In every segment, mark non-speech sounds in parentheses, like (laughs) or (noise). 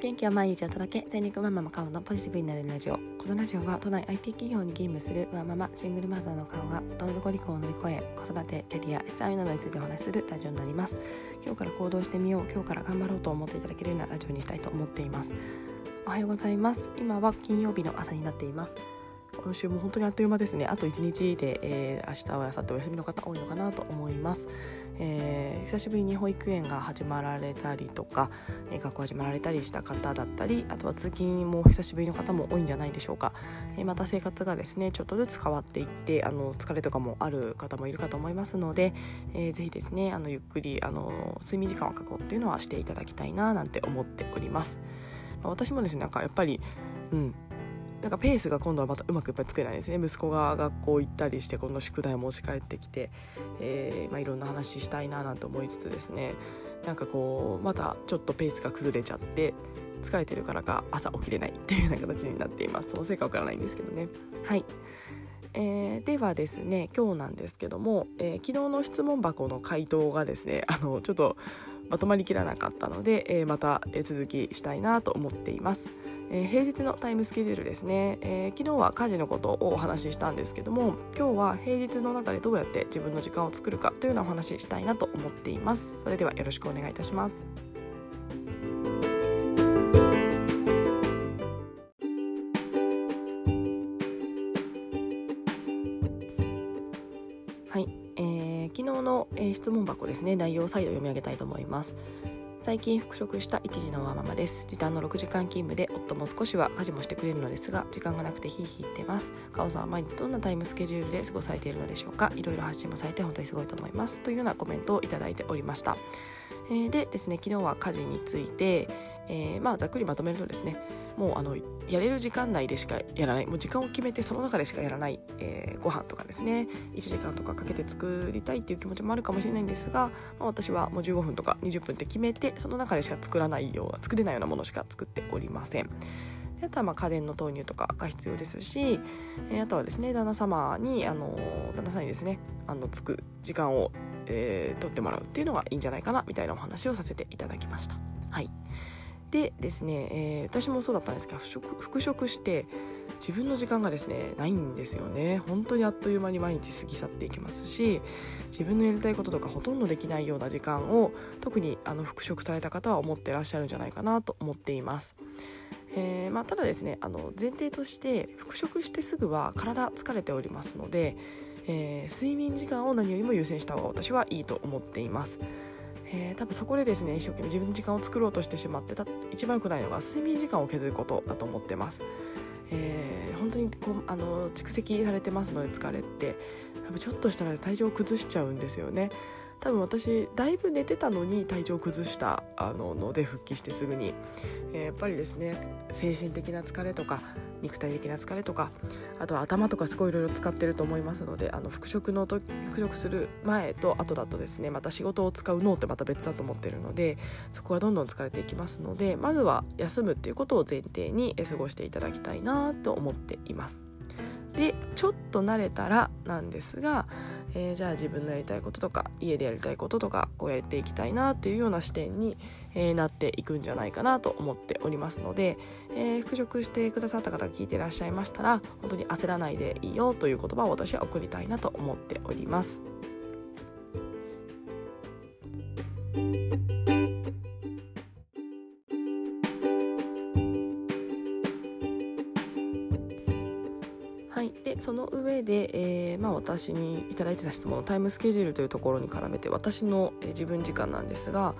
元気は毎日お届け全力マママ顔のポジティブになれるラジオ。このラジオは都内 IT 企業に勤務するワーママシングルマザーの顔がどん底離婚を乗り越え子育てキャリア資産などについてお話しするラジオになります。今日から行動してみよう今日から頑張ろうと思っていただけるようなラジオにしたいと思っています。おはようございます。今は金曜日の朝になっています。今週も本当にあっという間ですね。あと1日で、えー、明日は明後日お休みの方多いのかなと思います。えー、久しぶりに保育園が始まられたりとか、えー、学校始まられたりした方だったりあとは通勤も久しぶりの方も多いんじゃないでしょうか、えー、また生活がですねちょっとずつ変わっていってあの疲れとかもある方もいるかと思いますので、えー、ぜひですねあのゆっくりあの睡眠時間を確保っていうのはしていただきたいななんて思っております、まあ、私もですねなんかやっぱりうんなんかペースが今度はまたうまくやっぱり作れないですね。息子が学校行ったりして今度宿題を持ち帰ってきて、えーまあ、いろんな話したいななんて思いつつですね。なんかこうまたちょっとペースが崩れちゃって疲れてるからか朝起きれないっていうような形になっています。そのせいかわからないんですけどね。はい。えー、ではですね今日なんですけども、えー、昨日の質問箱の回答がですね (laughs) あのちょっとまとまりきらなかったので、えー、また続きしたいなと思っています。えー、平日のタイムスケジュールですね、えー、昨日は家事のことをお話ししたんですけども今日は平日の中でどうやって自分の時間を作るかというようなお話ししたいなと思っています。それではよろしくお願いいたします。はい、えー、昨日の、えー、質問箱ですね。内容を再度読み上げたいと思います。最近復職した一児のワーママです。時短の6時間勤務で夫も少しは家事もしてくれるのですが時間がなくてヒーヒー言ってます。カオさんは毎日どんなタイムスケジュールで過ごされているのでしょうか。いろいろ発信もされて本当にすごいと思います。というようなコメントをいただいておりました、えー、でですね昨日は家事について、えー、まあざっくりまとめるとですねもうあのやれる時間内でしかやらないもう時間を決めてその中でしかやらない、えー、ご飯とかですね1時間とかかけて作りたいっていう気持ちもあるかもしれないんですが、まあ、私はもう15分とか20分って決めてその中でしか作らないような作れないようなものしか作っておりません。であとはまあ家電の投入とかが必要ですし、えー、あとはですね旦那様にあの旦那さんにですねあのつく時間を、えー、取ってもらうっていうのがいいんじゃないかなみたいなお話をさせていただきました。はいでですね、えー、私もそうだったんですけど復職復職して自分の時間がですねないんですよね本当にあっという間に毎日過ぎ去っていきますし自分のやりたいこととかほとんどできないような時間を特にあの復職された方は思ってらっしゃるんじゃないかなと思っています。えーまあ、ただですねあの前提として復職してすぐは体疲れておりますので、えー、睡眠時間を何よりも優先した方が私はいいと思っています。えー、多分そこでですね一生懸命自分の時間を作ろうとしてしまってた一番良くないのが睡眠時間を削ることだと思ってます。えー、本当にこあの蓄積されてますので疲れって多分ちょっとしたら体調を崩しちゃうんですよね。多分私だいぶ寝てたのに体調崩したあのので復帰してすぐに、えー、やっぱりですね精神的な疲れとか肉体的な疲れとかあとは頭とかすごいいろいろ使ってると思いますのであの復職の復職する前と後だとですねまた仕事を使う脳ってまた別だと思ってるのでそこはどんどん疲れていきますのでまずは休むっていうことを前提に過ごしていただきたいなと思っています。でちょっと慣れたらなんですがえー、じゃあ自分のやりたいこととか家でやりたいこととかこうやっていきたいなっていうような視点に、えー、なっていくんじゃないかなと思っておりますので、えー、復職してくださった方が聞いてらっしゃいましたら本当に焦らないでいいよという言葉を私は送りたいなと思っております。上で、えーまあ、私にいいてた質問のタイムスケジュールというところに絡めて私の、えー、自分時間なんですが、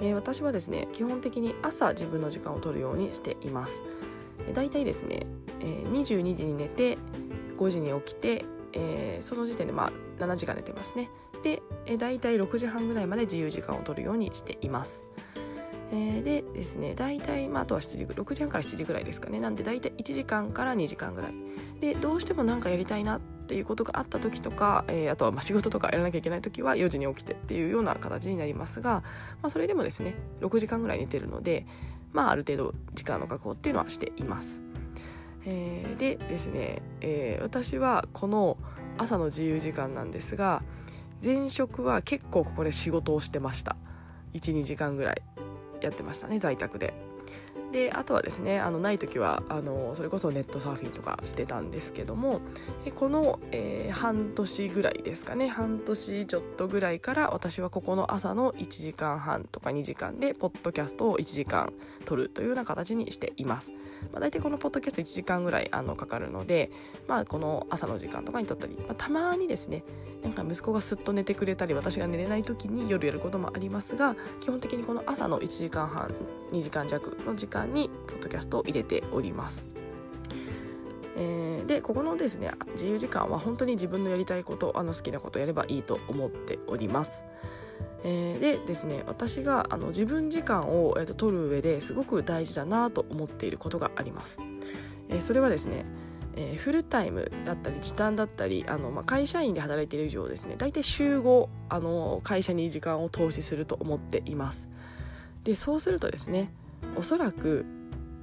えー、私はですね基本的に朝自分の時間を取るようにしています。えー、だいたいですね、えー、22時に寝て5時に起きて、えー、その時点でまあ7時間寝てますね。で、えー、だいたい6時半ぐらいまで自由時間を取るようにしています。でですね大体、まあ、あとは7時6時半から7時ぐらいですかねなんで大体1時間から2時間ぐらいでどうしても何かやりたいなっていうことがあった時とか、えー、あとはま仕事とかやらなきゃいけない時は4時に起きてっていうような形になりますが、まあ、それでもですね6時間ぐらい寝てるので、まあ、ある程度時間の確保っていうのはしています。えー、でですね、えー、私はこの朝の自由時間なんですが前職は結構ここで仕事をしてました12時間ぐらいやってましたね在宅でであとはですねあのない時はあのそれこそネットサーフィンとかしてたんですけどもこの、えー、半年ぐらいですかね半年ちょっとぐらいから私はここの朝の1時間半とか2時間でポッドキャストを1時間撮るというような形にしています。まあ、大体このポッドキャスト1時間ぐらいあのかかるので、まあ、この朝の時間とかに撮ったり、まあ、たまにですねなんか息子がすっと寝てくれたり私が寝れない時に夜やることもありますが基本的にこの朝の1時間半2時間弱の時間にポッドキャストを入れております。えー、でここのですね自由時間は本当に自分のやりたいことあの好きなことやればいいと思っております。えー、でですね私があの自分時間を、えーと、取る上ですごく大事だなと思っていることがあります。えー、それはですねえー、フルタイムだったり時短だったりあの、まあ、会社員で働いている以上ですね大体週5あの会社に時間を投資すると思っていますでそうするとですねおそらく、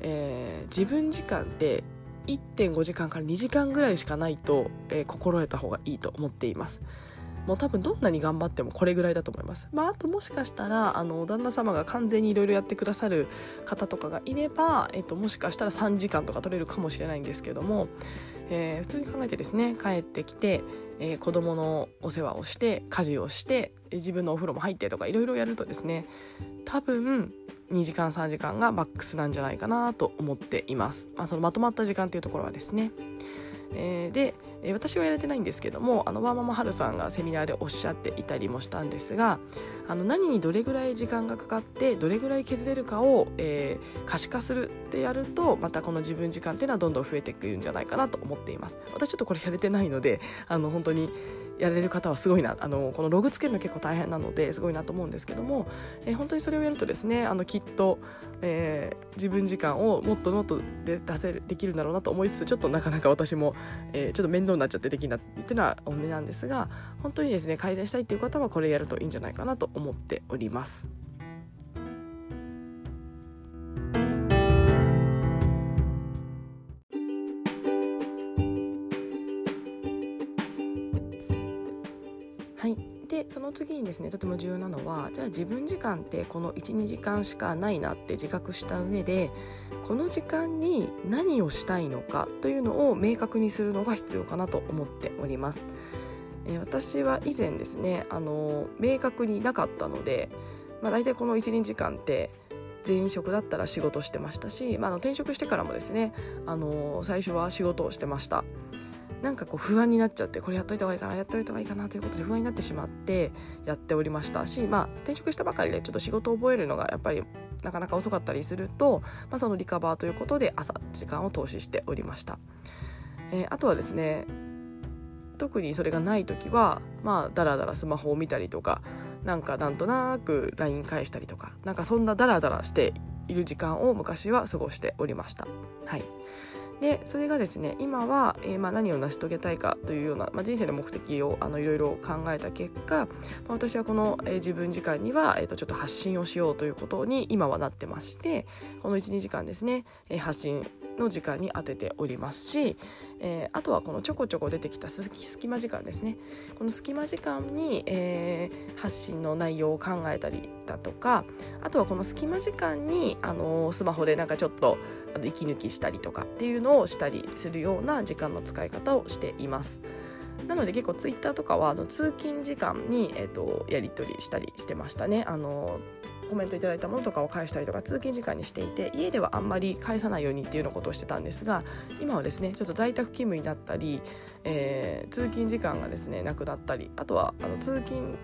えー、自分時間って1.5時間から2時間ぐらいしかないと、えー、心得た方がいいと思っていますもう多分どんなに頑張ってもこれぐらいだと思います。まあ、あともしかしたらあの旦那様が完全にいろいろやってくださる方とかがいれば、えっと、もしかしたら3時間とか取れるかもしれないんですけども、えー、普通に考えてですね帰ってきて、えー、子供のお世話をして家事をして自分のお風呂も入ってとかいろいろやるとですね多分2時間3時間がマックスなんじゃないかなと思っています、まあ、そのまとまった時間っていうところはですね、えー、でえ私はやれてないんですけどもあのワーママハルさんがセミナーでおっしゃっていたりもしたんですがあの何にどれぐらい時間がかかってどれぐらい削れるかを、えー、可視化するってやるとまたこの自分時間っていうのはどんどん増えていくんじゃないかなと思っています。私ちょっとこれやれてないのであの本当にやれる方はすごいなあのこのログつけるの結構大変なのですごいなと思うんですけども、えー、本当にそれをやるとですねあのきっと、えー、自分時間をもっとノートで出せるできるんだろうなと思いつつちょっとなかなか私も、えー、ちょっと面倒になっちゃってできないっていうのは本音なんですが本当にですね改善したいっていう方はこれやるといいんじゃないかなと思っております。その次にですねとても重要なのはじゃあ自分時間ってこの12時間しかないなって自覚した上でこの時間に何をしたいのかというのを明確にするのが必要かなと思っております。えー、私は以前ですねあの明確になかったので、まあ、大体この12時間って前職だったら仕事してましたし、まあ、の転職してからもですねあの最初は仕事をしてました。なんかこう不安になっちゃってこれやっといた方がいいかなやっといた方がいいかなということで不安になってしまってやっておりましたし、まあ、転職したばかりでちょっと仕事を覚えるのがやっぱりなかなか遅かったりすると、まあ、そのリカバーということで朝時間を投資しておりました。えー、あとはですね特にそれがない時はまあだらだらスマホを見たりとかなんかなんとなく LINE 返したりとかなんかそんなダラダラしている時間を昔は過ごしておりました。はいでそれがですね今は、えー、まあ、何を成し遂げたいかというような、まあ、人生の目的をいろいろ考えた結果、まあ、私はこの、えー、自分時間には、えーと、ちょっと発信をしようということに今はなってましてこの12時間ですね、えー、発信の時間に当てておりますし、えー、あとはこのちょこちょこ出てきた隙間時間ですね。この隙間時間に、えー、発信の内容を考えたりだとかあとはこの隙間時間に、あのー、スマホでなんかちょっと息抜きしたりとかっていうのをしたりするような時間の使い方をしています。なので結構ツイッターとかはあの通勤時間に、えーと、やり取りしたりしてましたね。あのコメントいただいたものとかを返したりとか通勤時間にしていて家ではあんまり返さないようにっていうようなことをしてたんですが今はですねちょっと在宅勤務になったり、えー、通勤時間がですねなくなったりあとはあの通勤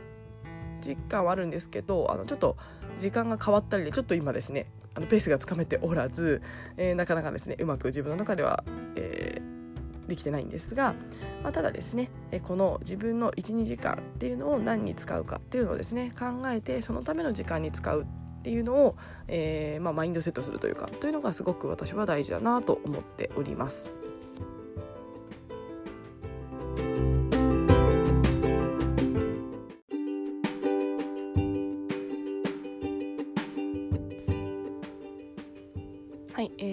時間はあるんですけどあのちょっと時間が変わったりでちょっと今ですねあのペースがつかめておらず、えー、なかなかですねうまく自分の中では、えー、できてないんですが、まあ、ただですね、えこの自分の12時間っていうのを何に使うかっていうのをですね考えてそのための時間に使うっていうのを、えーまあ、マインドセットするというかというのがすごく私は大事だなと思っております。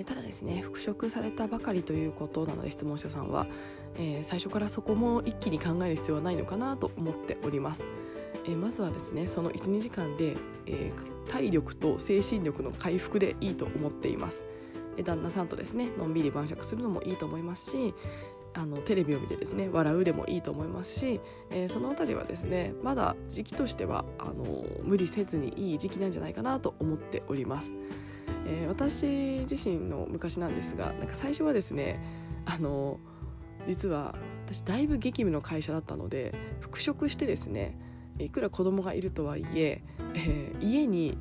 ただですね復職されたばかりということなので質問者さんは、えー、最初からそこも一気に考える必要はないのかなと思っております。えまずはですねその12時間で、えー、体力と精神力の回復でいいと思っています。旦那さんとですねのんびり晩酌するのもいいと思いますしあのテレビを見てですね笑うでもいいと思いますし、えー、その辺りはですねまだ時期としてはあの無理せずにいい時期なんじゃないかなと思っております。えー、私自身の昔なんですがなんか最初はですねあの実は私だいぶ激務の会社だったので復職してですねいくら子供がいるとはいええー、家に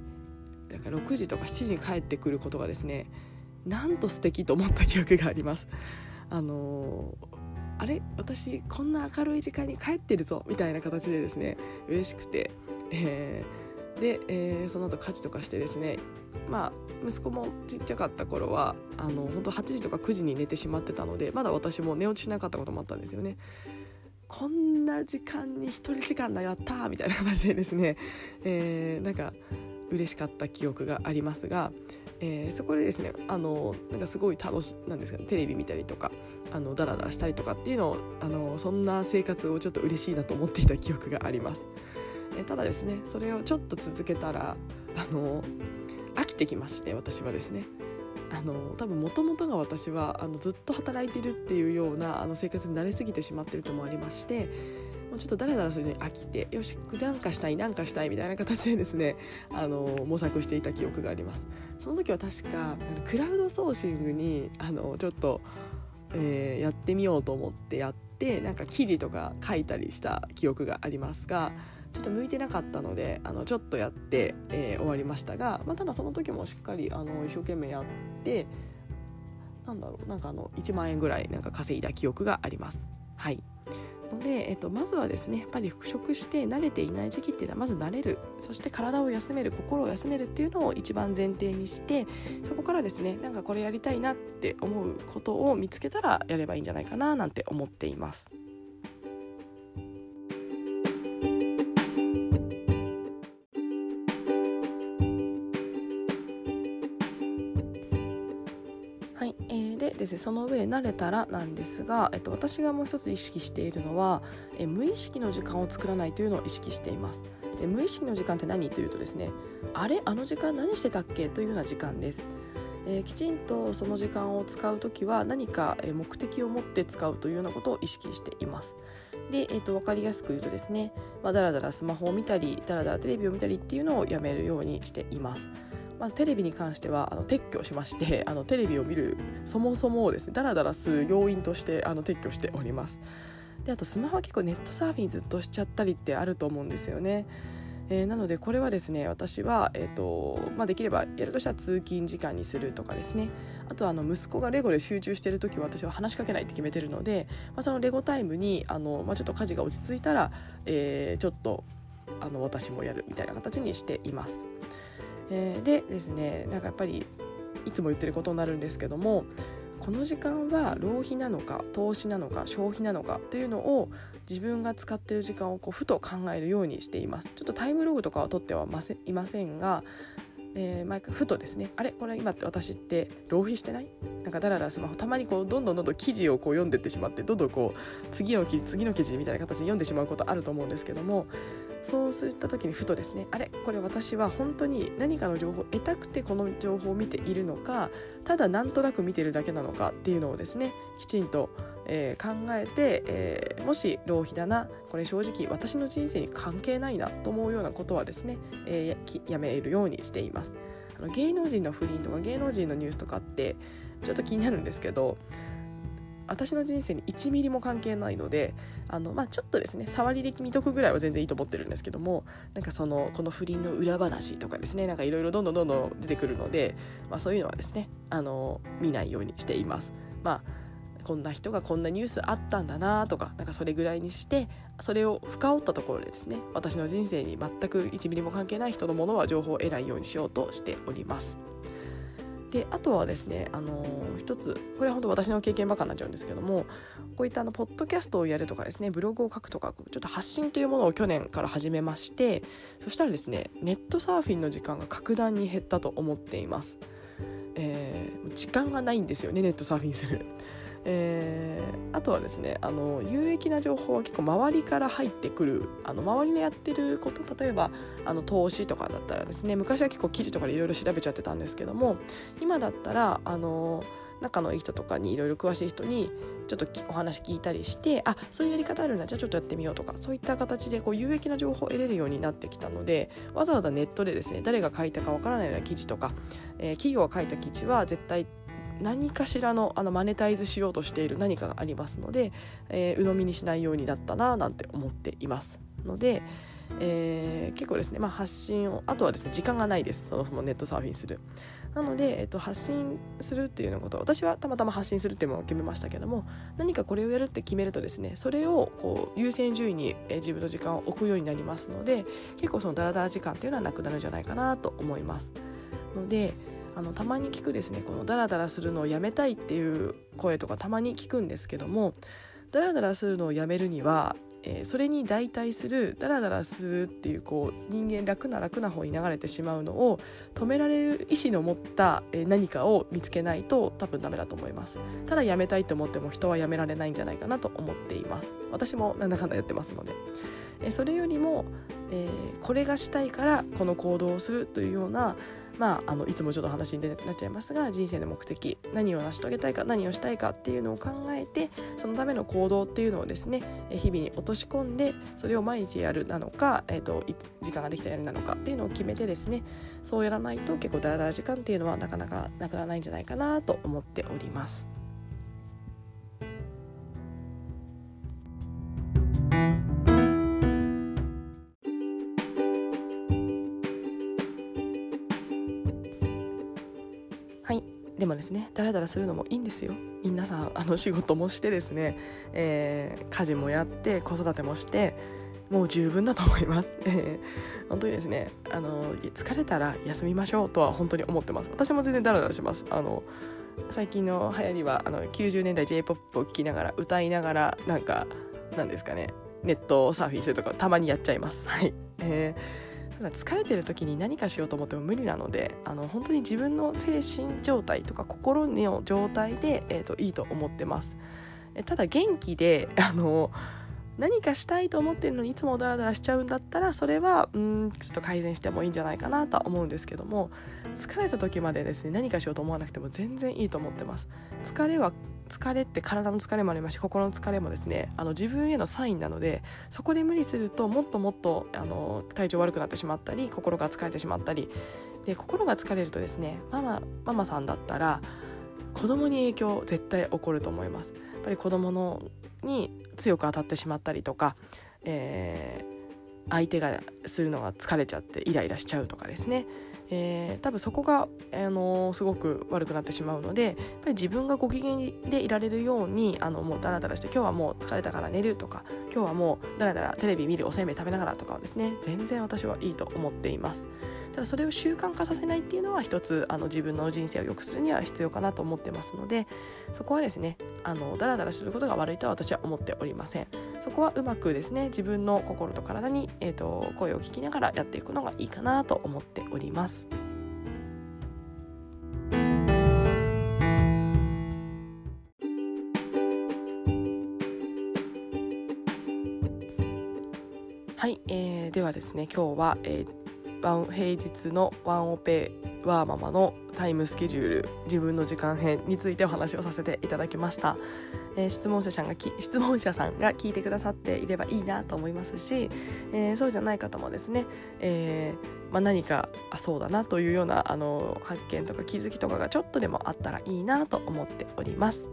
なんか6時とか7時に帰ってくることがですねなんと素敵と思った記憶があります。あのー、あれ私こんな明るい時間に帰ってるぞみたいな形でですね嬉しくて、えー、で、えー、その後家事とかしてですねまあ息子もちっちゃかった頃はあの本当8時とか9時に寝てしまってたのでまだ私も寝落ちしなかったこともあったんですよね。こんな時間に1人時間だやったみたいな形でですね、(laughs) えー、なんか嬉しかった記憶がありますが、えー、そこでですねあのなんかすごい楽しなんですかねテレビ見たりとかあのダラダラしたりとかっていうのをあのそんな生活をちょっと嬉しいなと思っていた記憶があります。えー、ただですねそれをちょっと続けたらあの飽きてきまして私はですね。あの多分もともとが私はあのずっと働いてるっていうようなあの生活に慣れすぎてしまってるともありましてもうちょっとダラダラするのに飽きてよしなんかしたいなんかしたいみたいな形でですねあの模索していた記憶があります。その時は確かクラウドソーシングにあのちょっと、えー、やってみようと思ってやってなんか記事とか書いたりした記憶がありますがちょっと向いてなかったのであのちょっとやって、えー、終わりましたが、まあ、ただその時もしっかりあの一生懸命やってなんだろうなんかあの1万円ぐらいなんか稼いだ記憶があります。はいので、えっと、まずはですねやっぱり復職して慣れていない時期っていうのはまず慣れるそして体を休める心を休めるっていうのを一番前提にしてそこからですねなんかこれやりたいなって思うことを見つけたらやればいいんじゃないかななんて思っています。ですねその上慣れたらなんですが、えっと、私がもう一つ意識しているのはえ無意識の時間を作らないというのを意識していますで無意識の時間って何というとですねあれあの時間何してたっけというような時間ですえー、きちんとその時間を使う時は何か目的を持って使うというようなことを意識しています。で、えー、と分かりやすく言うとですね、まあ、だらだらスマホを見たりだらだらテレビを見たりっていうのをやめるようにしています。まずテレビに関してはあの撤去しまして (laughs) あのテレビを見るそもそもをですねダラダラする要因としてあの撤去しております。であとスマホは結構ネットサーフィンずっとしちゃったりってあると思うんですよね。えー、なのでこれはですね私は、えーとまあ、できればやるとしたら通勤時間にするとかですね。あとはあの息子がレゴで集中している時は私は話しかけないって決めてるので、まあ、そのレゴタイムにあの、まあ、ちょっと家事が落ち着いたら、えー、ちょっとあの私もやるみたいな形にしています。えー、でですねなんかやっぱりいつも言ってることになるんですけどもこの時間は浪費なのか投資なのか消費なのかというのを自分が使っている時間をこうふと考えるようにしています。ちょっとタイムログとかは取ってはいませんがえー、毎回ふとですねあれこれ今って私って浪費してない？なんかだらだらスマホたまにこうどんどんどんどん記事をこう読んでってしまってどんどんこう次の記事次の記事みたいな形に読んでしまうことあると思うんですけどもそうすった時にふとですねあれこれ私は本当に何かの情報を得たくてこの情報を見ているのかただなんとなく見てるだけなのかっていうのをですねきちんとえー、考えて、えー、もし浪費だなこれ正直私の人生に関係ないなと思うようなことはですね、えー、やめるようにしています。芸能人の不倫とか芸能人のニュースとかってちょっと気になるんですけど私の人生に1ミリも関係ないのであの、まあ、ちょっとですね触りで見とくぐらいは全然いいと思ってるんですけどもなんかそのこの不倫の裏話とかですねなんかいろいろどんどんどんどん出てくるので、まあ、そういうのはですねあの見ないようにしています。まあこんな人がこんなニュースあったんだなとかなんかそれぐらいにしてそれを深掘ったところでですね私の人生に全く1ミリも関係ない人のものは情報を得ないようにしようとしております。であとはですね、あのー、一つこれは本当私の経験ばかになっちゃうんですけどもこういったあのポッドキャストをやるとかですねブログを書くとかちょっと発信というものを去年から始めましてそしたらですねネットサーフィンの時間が格段に減ったと思っています、えー、時間がないんですよねネットサーフィンする。えー、あとはですねあの有益な情報は結構周りから入ってくるあの周りのやってること例えばあの投資とかだったらですね昔は結構記事とかでいろいろ調べちゃってたんですけども今だったらあの仲のいい人とかにいろいろ詳しい人にちょっとお話聞いたりしてあそういうやり方あるんだじゃあちょっとやってみようとかそういった形でこう有益な情報を得れるようになってきたのでわざわざネットでですね誰が書いたかわからないような記事とか、えー、企業が書いた記事は絶対何かしらのあのマネタイズしようとしている何かがありますので、えー、鵜呑みにしないようになったななんて思っていますので、えー、結構ですね、まあ、発信をあとはですね時間がないです。そのそのネットサーフィンする。なので、えっと、発信するっていうのこと私はたまたま発信するっていうものを決めましたけども何かこれをやるって決めるとですねそれをこう優先順位に、え自分の時間を置くようになりますので結構そのダラダラ時間っていうのはなくなるんじゃないかなと思います。のであのたまに聞くですね。このダラダラするのをやめたいっていう声とかたまに聞くんですけどもダラダラするのをやめるにはえー、それに代替するダラダラするっていうこう人間楽な楽な方に流れてしまうのを止められる意志の持った、えー、何かを見つけないと多分ダメだと思います。ただやめたいと思っても人はやめられないんじゃないかなと思っています。私もなんだかんだやってますので、え、それよりも、えこれがしたいからこの行動をするというようなまあ、あのいつもちょっと話になっちゃいますが人生の目的何を成し遂げたいか何をしたいかっていうのを考えてそのための行動っていうのをですね日々に落とし込んでそれを毎日やるなのか、えーと、時間ができたらやるなのかっていうのを決めてですねそうやらないと結構ダラダラ時間っていうのはなかなかなくならないんじゃないかなと思っております。もですねダラダラするのもいいんですよ。皆さんあの仕事もしてですね、えー、家事もやって子育てもしてもう十分だと思います、本当にですねあの疲れたら休みましょうとは本当に思ってます。私も全然ダラダラします。あの最近の流行りはあの90年代 j p o p を聴きながら歌いながらなんかなんですかねネットサーフィンするとかたまにやっちゃいます。はい、えーただ疲れてる時に何かしようと思っても無理なのであの本当に自分の精神状態とか心の状態で、えーと、いいと思ってます。えただ元気であの何かしたいと思ってるのにいつもダラダラしちゃうんだったらそれはうんちょっと改善してもいいんじゃないかなとは思うんですけども疲れた時までですね何かしようと思わなくても全然いいと思ってます疲れは疲れって体の疲れもありますし心の疲れもですねあの自分へのサインなのでそこで無理するともっともっとあの体調悪くなってしまったり心が疲れてしまったりで心が疲れるとですねママママさんだったら子供に影響絶対起こると思います。やっぱり子供のに強く当たってしまったりとか、えー、相手がするのが疲れちゃってイライラしちゃうとかですねえー、多分そこが、あのー、すごく悪くなってしまうのでやっぱり自分がご機嫌でいられるようにあのもうダラダラして今日はもう疲れたから寝るとか今日はもうダラダラテレビ見るおせんべい食べながらとかはですね全然私はいいと思っています。ただそれを習慣化させないっていうのは一つあの自分の人生を良くするには必要かなと思ってますのでそこはですねあのダラダラすることが悪いとは私は思っておりません。そこはうまくですね自分の心と体に、えーと、声を聞きながらやっていくのがいいかなと思っております。はい、えー、ではですね今日は、えー平日のワンオペワーママのタイムスケジュール自分の時間編についてお話をさせていただきました、えー、質問者さんが質問者さんが聞いてくださっていればいいなと思いますし、えー、そうじゃない方もですね、えー、まあ、何かあそうだなというようなあの発見とか気づきとかがちょっとでもあったらいいなと思っております。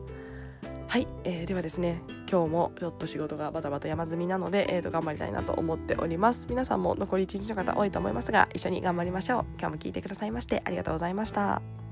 はい、えー、ではですね今日もちょっと仕事がバタバタ山積みなので、えー、と頑張りたいなと思っております。皆さんも残り1日の方多いと思いますが一緒に頑張りましょう。今日も聞いてくださいましてありがとうございました。